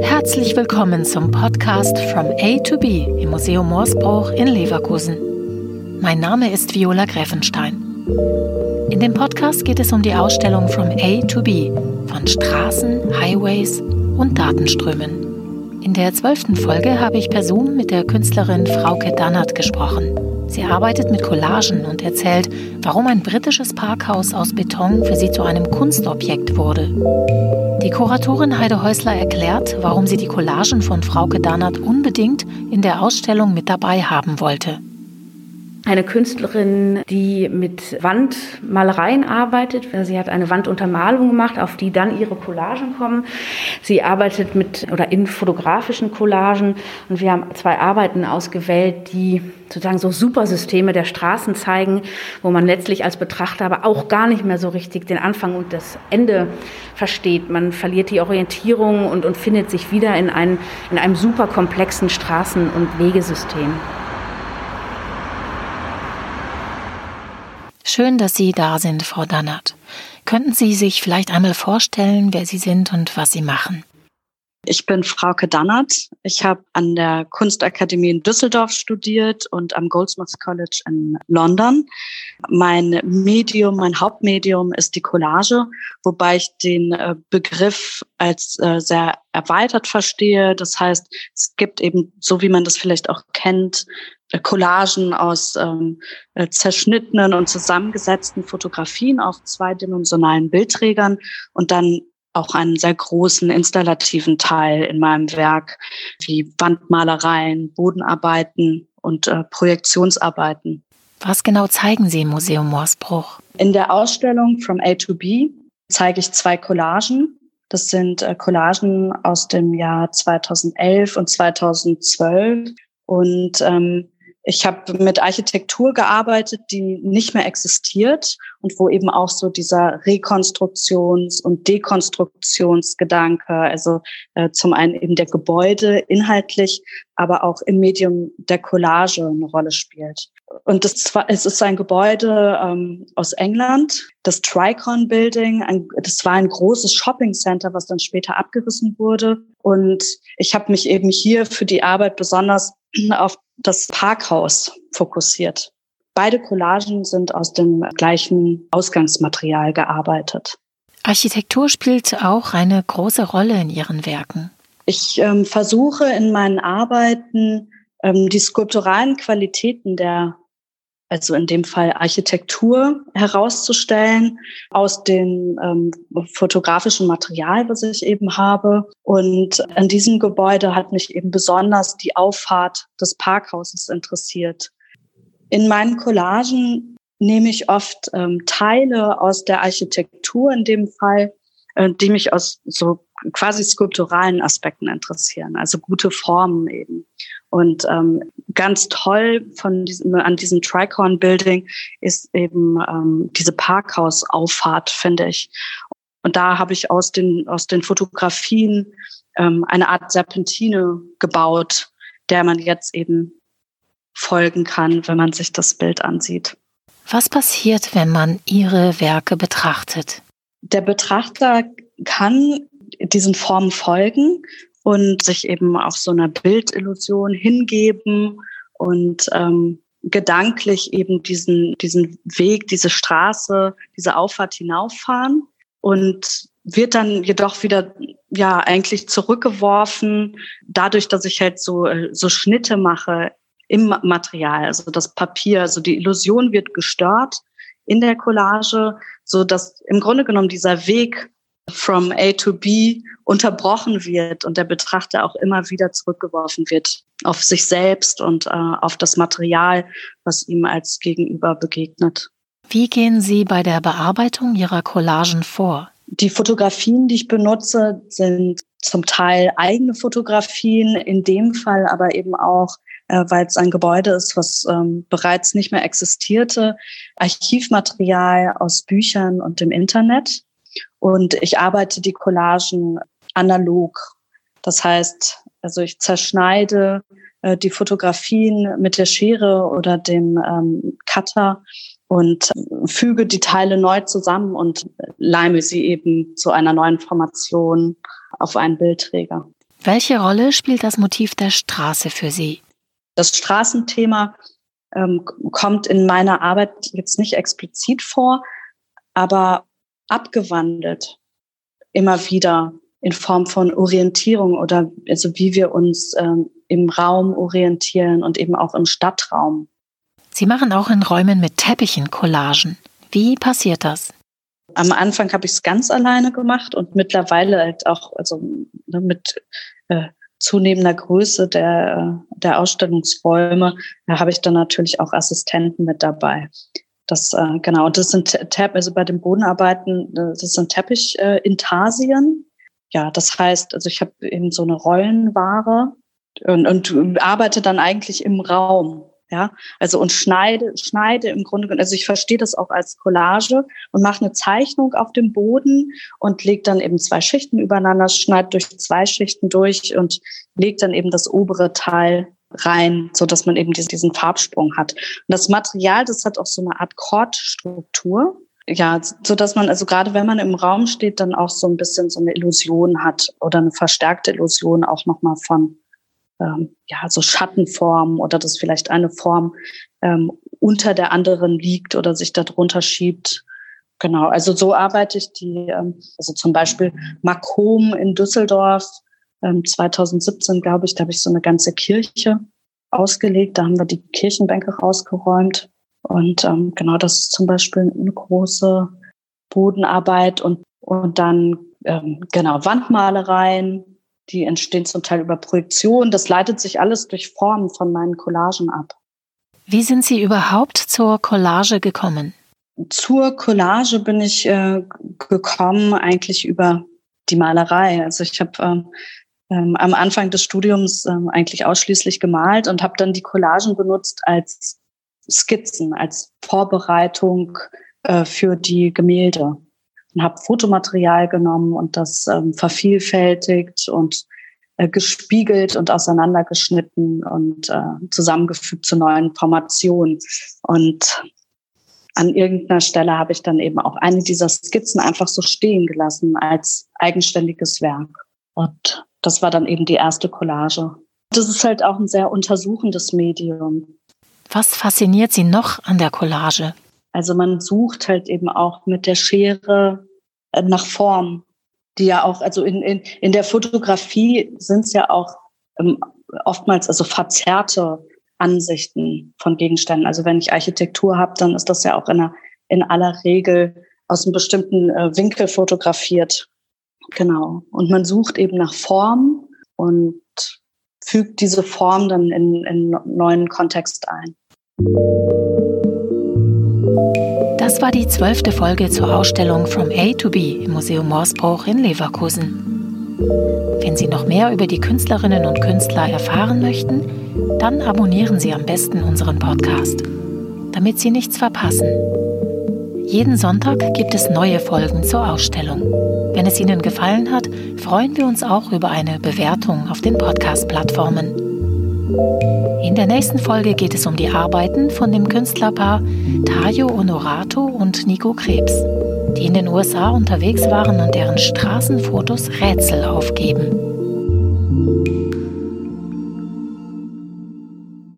Herzlich willkommen zum Podcast From A to B im Museum Moorsbruch in Leverkusen. Mein Name ist Viola Gräfenstein. In dem Podcast geht es um die Ausstellung From A to B von Straßen, Highways und Datenströmen. In der zwölften Folge habe ich per Zoom mit der Künstlerin Frauke Dannert gesprochen. Sie arbeitet mit Collagen und erzählt, warum ein britisches Parkhaus aus Beton für sie zu einem Kunstobjekt wurde. Die Kuratorin Heide Häusler erklärt, warum sie die Collagen von Frauke Dannert unbedingt in der Ausstellung mit dabei haben wollte eine Künstlerin, die mit Wandmalereien arbeitet. Sie hat eine Wanduntermalung gemacht, auf die dann ihre Collagen kommen. Sie arbeitet mit oder in fotografischen Collagen und wir haben zwei Arbeiten ausgewählt, die sozusagen so Supersysteme der Straßen zeigen, wo man letztlich als Betrachter aber auch gar nicht mehr so richtig den Anfang und das Ende versteht. Man verliert die Orientierung und, und findet sich wieder in, ein, in einem super komplexen Straßen- und Wegesystem. Schön, dass Sie da sind, Frau Dannert. Könnten Sie sich vielleicht einmal vorstellen, wer Sie sind und was Sie machen? Ich bin Frauke Dannert. Ich habe an der Kunstakademie in Düsseldorf studiert und am Goldsmiths College in London. Mein Medium, mein Hauptmedium ist die Collage, wobei ich den äh, Begriff als äh, sehr erweitert verstehe. Das heißt, es gibt eben, so wie man das vielleicht auch kennt, Collagen aus ähm, äh, zerschnittenen und zusammengesetzten Fotografien auf zweidimensionalen Bildträgern und dann auch einen sehr großen installativen Teil in meinem Werk, wie Wandmalereien, Bodenarbeiten und äh, Projektionsarbeiten. Was genau zeigen Sie im Museum Moorsbruch? In der Ausstellung From A to B zeige ich zwei Collagen. Das sind äh, Collagen aus dem Jahr 2011 und 2012. Und ähm, ich habe mit Architektur gearbeitet, die nicht mehr existiert und wo eben auch so dieser Rekonstruktions- und Dekonstruktionsgedanke, also äh, zum einen eben der Gebäude inhaltlich, aber auch im Medium der Collage eine Rolle spielt. Und das war, es ist ein Gebäude ähm, aus England, das Tricon Building. Ein, das war ein großes Shopping Center, was dann später abgerissen wurde. Und ich habe mich eben hier für die Arbeit besonders auf das Parkhaus fokussiert. Beide Collagen sind aus dem gleichen Ausgangsmaterial gearbeitet. Architektur spielt auch eine große Rolle in Ihren Werken. Ich ähm, versuche in meinen Arbeiten ähm, die skulpturalen Qualitäten der also in dem Fall Architektur herauszustellen aus dem ähm, fotografischen Material, was ich eben habe. Und in diesem Gebäude hat mich eben besonders die Auffahrt des Parkhauses interessiert. In meinen Collagen nehme ich oft ähm, Teile aus der Architektur in dem Fall, äh, die mich aus so quasi skulpturalen Aspekten interessieren, also gute Formen eben. Und ähm, ganz toll von diesem, an diesem Tricorn Building ist eben ähm, diese Parkhausauffahrt, finde ich. Und da habe ich aus den, aus den Fotografien ähm, eine Art Serpentine gebaut, der man jetzt eben folgen kann, wenn man sich das Bild ansieht. Was passiert, wenn man Ihre Werke betrachtet? Der Betrachter kann diesen Formen folgen und sich eben auf so einer Bildillusion hingeben und ähm, gedanklich eben diesen, diesen Weg, diese Straße, diese Auffahrt hinauffahren und wird dann jedoch wieder ja eigentlich zurückgeworfen dadurch, dass ich halt so so Schnitte mache im Material, also das Papier, also die Illusion wird gestört in der Collage, so dass im Grunde genommen dieser Weg from A to B unterbrochen wird und der Betrachter auch immer wieder zurückgeworfen wird auf sich selbst und äh, auf das Material, was ihm als Gegenüber begegnet. Wie gehen Sie bei der Bearbeitung Ihrer Collagen vor? Die Fotografien, die ich benutze, sind zum Teil eigene Fotografien, in dem Fall aber eben auch, äh, weil es ein Gebäude ist, was ähm, bereits nicht mehr existierte, Archivmaterial aus Büchern und dem Internet. Und ich arbeite die Collagen analog. Das heißt, also ich zerschneide äh, die Fotografien mit der Schere oder dem ähm, Cutter und füge die Teile neu zusammen und leime sie eben zu einer neuen Formation auf einen Bildträger. Welche Rolle spielt das Motiv der Straße für Sie? Das Straßenthema ähm, kommt in meiner Arbeit jetzt nicht explizit vor, aber abgewandelt immer wieder in Form von Orientierung oder also wie wir uns ähm, im Raum orientieren und eben auch im Stadtraum. Sie machen auch in Räumen mit Teppichen Collagen. Wie passiert das? Am Anfang habe ich es ganz alleine gemacht und mittlerweile halt auch also ne, mit äh, zunehmender Größe der, der Ausstellungsräume da habe ich dann natürlich auch Assistenten mit dabei. Das äh, genau das sind Tepp, also bei den Bodenarbeiten, äh, das sind Teppichintarsien. Äh, ja, das heißt, also ich habe eben so eine Rollenware und, und arbeite dann eigentlich im Raum. Ja, also und schneide, schneide im Grunde, also ich verstehe das auch als Collage und mache eine Zeichnung auf dem Boden und leg dann eben zwei Schichten übereinander, schneide durch zwei Schichten durch und leg dann eben das obere Teil rein, so dass man eben diesen Farbsprung hat. Und das Material, das hat auch so eine Art Kordstruktur. Ja, so dass man also gerade wenn man im Raum steht, dann auch so ein bisschen so eine Illusion hat oder eine verstärkte Illusion auch nochmal von ähm, ja, so Schattenformen oder dass vielleicht eine Form ähm, unter der anderen liegt oder sich darunter schiebt. Genau, also so arbeite ich die, ähm, also zum Beispiel Makom in Düsseldorf, 2017, glaube ich, da habe ich so eine ganze Kirche ausgelegt. Da haben wir die Kirchenbänke rausgeräumt. Und ähm, genau, das ist zum Beispiel eine große Bodenarbeit und, und dann ähm, genau Wandmalereien, die entstehen zum Teil über Projektion. Das leitet sich alles durch Formen von meinen Collagen ab. Wie sind Sie überhaupt zur Collage gekommen? Zur Collage bin ich äh, gekommen eigentlich über die Malerei. Also ich habe ähm, ähm, am Anfang des Studiums ähm, eigentlich ausschließlich gemalt und habe dann die Collagen benutzt als Skizzen, als Vorbereitung äh, für die Gemälde und habe Fotomaterial genommen und das ähm, vervielfältigt und äh, gespiegelt und auseinandergeschnitten und äh, zusammengefügt zu neuen Formationen. Und an irgendeiner Stelle habe ich dann eben auch eine dieser Skizzen einfach so stehen gelassen als eigenständiges Werk. Und das war dann eben die erste Collage. Das ist halt auch ein sehr untersuchendes Medium. Was fasziniert Sie noch an der Collage? Also man sucht halt eben auch mit der Schere äh, nach Form, die ja auch, also in, in, in der Fotografie sind es ja auch ähm, oftmals also verzerrte Ansichten von Gegenständen. Also wenn ich Architektur habe, dann ist das ja auch in, einer, in aller Regel aus einem bestimmten äh, Winkel fotografiert. Genau. Und man sucht eben nach Form und fügt diese Form dann in, in neuen Kontext ein. Das war die zwölfte Folge zur Ausstellung From A to B im Museum Morsbruch in Leverkusen. Wenn Sie noch mehr über die Künstlerinnen und Künstler erfahren möchten, dann abonnieren Sie am besten unseren Podcast, damit Sie nichts verpassen. Jeden Sonntag gibt es neue Folgen zur Ausstellung. Wenn es Ihnen gefallen hat, freuen wir uns auch über eine Bewertung auf den Podcast-Plattformen. In der nächsten Folge geht es um die Arbeiten von dem Künstlerpaar Tayo Honorato und Nico Krebs, die in den USA unterwegs waren und deren Straßenfotos Rätsel aufgeben.